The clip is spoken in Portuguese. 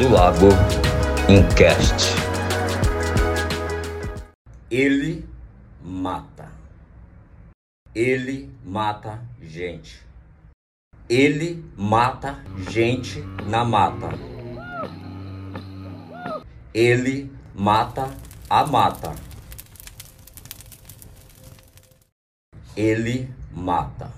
do Lago Incast. Ele mata. Ele mata gente. Ele mata gente na mata. Ele mata a mata. Ele mata.